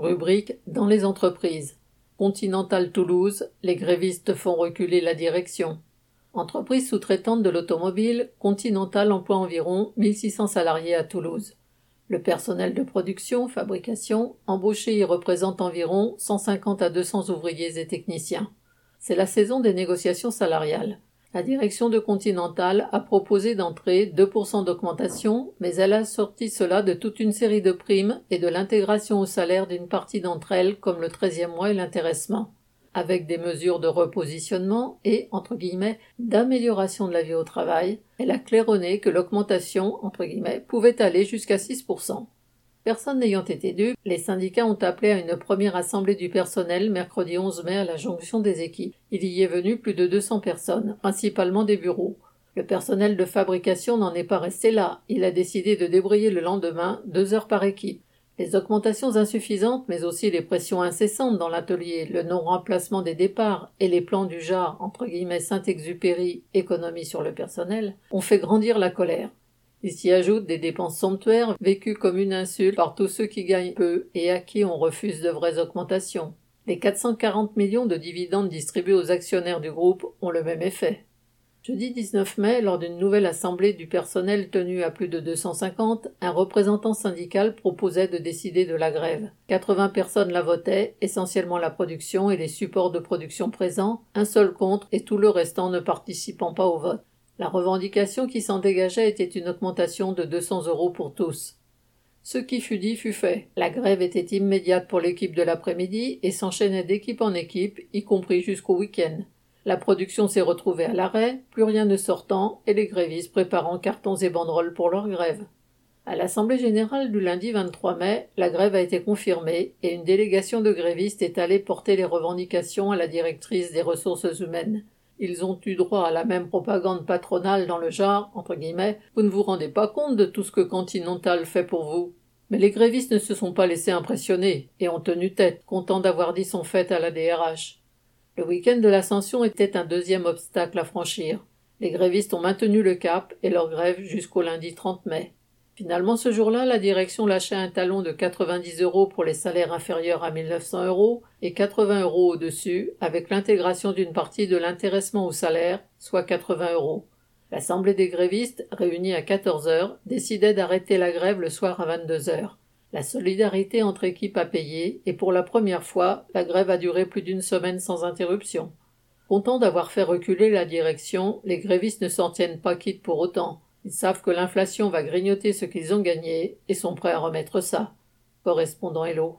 Rubrique Dans les entreprises. Continental Toulouse, les grévistes font reculer la direction. Entreprise sous-traitante de l'automobile, Continental emploie environ 1600 salariés à Toulouse. Le personnel de production, fabrication, embauché y représente environ 150 à 200 ouvriers et techniciens. C'est la saison des négociations salariales. La direction de Continental a proposé d'entrer 2% d'augmentation, mais elle a sorti cela de toute une série de primes et de l'intégration au salaire d'une partie d'entre elles, comme le 13e mois et l'intéressement. Avec des mesures de repositionnement et, entre guillemets, d'amélioration de la vie au travail, elle a claironné que l'augmentation, entre guillemets, pouvait aller jusqu'à 6%. Personne n'ayant été dû, les syndicats ont appelé à une première assemblée du personnel mercredi 11 mai à la jonction des équipes. Il y est venu plus de 200 personnes, principalement des bureaux. Le personnel de fabrication n'en est pas resté là. Il a décidé de débrayer le lendemain, deux heures par équipe. Les augmentations insuffisantes, mais aussi les pressions incessantes dans l'atelier, le non-remplacement des départs et les plans du genre, entre guillemets Saint-Exupéry, économie sur le personnel, ont fait grandir la colère. Il s'y ajoute des dépenses somptuaires vécues comme une insulte par tous ceux qui gagnent peu et à qui on refuse de vraies augmentations. Les 440 millions de dividendes distribués aux actionnaires du groupe ont le même effet. Jeudi 19 mai, lors d'une nouvelle assemblée du personnel tenue à plus de 250, un représentant syndical proposait de décider de la grève. 80 personnes la votaient, essentiellement la production et les supports de production présents, un seul contre et tout le restant ne participant pas au vote. La revendication qui s'en dégageait était une augmentation de 200 euros pour tous. Ce qui fut dit fut fait. La grève était immédiate pour l'équipe de l'après-midi et s'enchaînait d'équipe en équipe, y compris jusqu'au week-end. La production s'est retrouvée à l'arrêt, plus rien ne sortant, et les grévistes préparant cartons et banderoles pour leur grève. À l'Assemblée générale du lundi 23 mai, la grève a été confirmée et une délégation de grévistes est allée porter les revendications à la directrice des ressources humaines. Ils ont eu droit à la même propagande patronale dans le genre, entre guillemets, vous ne vous rendez pas compte de tout ce que Continental fait pour vous. Mais les grévistes ne se sont pas laissés impressionner, et ont tenu tête, contents d'avoir dit son fait à la DRH. Le week-end de l'ascension était un deuxième obstacle à franchir. Les grévistes ont maintenu le cap et leur grève jusqu'au lundi 30 mai. Finalement, ce jour-là, la direction lâchait un talon de 90 euros pour les salaires inférieurs à 1900 euros et 80 euros au-dessus, avec l'intégration d'une partie de l'intéressement au salaire, soit 80 euros. L'Assemblée des grévistes, réunie à 14 heures, décidait d'arrêter la grève le soir à 22 heures. La solidarité entre équipes a payé, et pour la première fois, la grève a duré plus d'une semaine sans interruption. Contents d'avoir fait reculer la direction, les grévistes ne s'en tiennent pas quittes pour autant. Ils savent que l'inflation va grignoter ce qu'ils ont gagné et sont prêts à remettre ça. Correspondant Hello.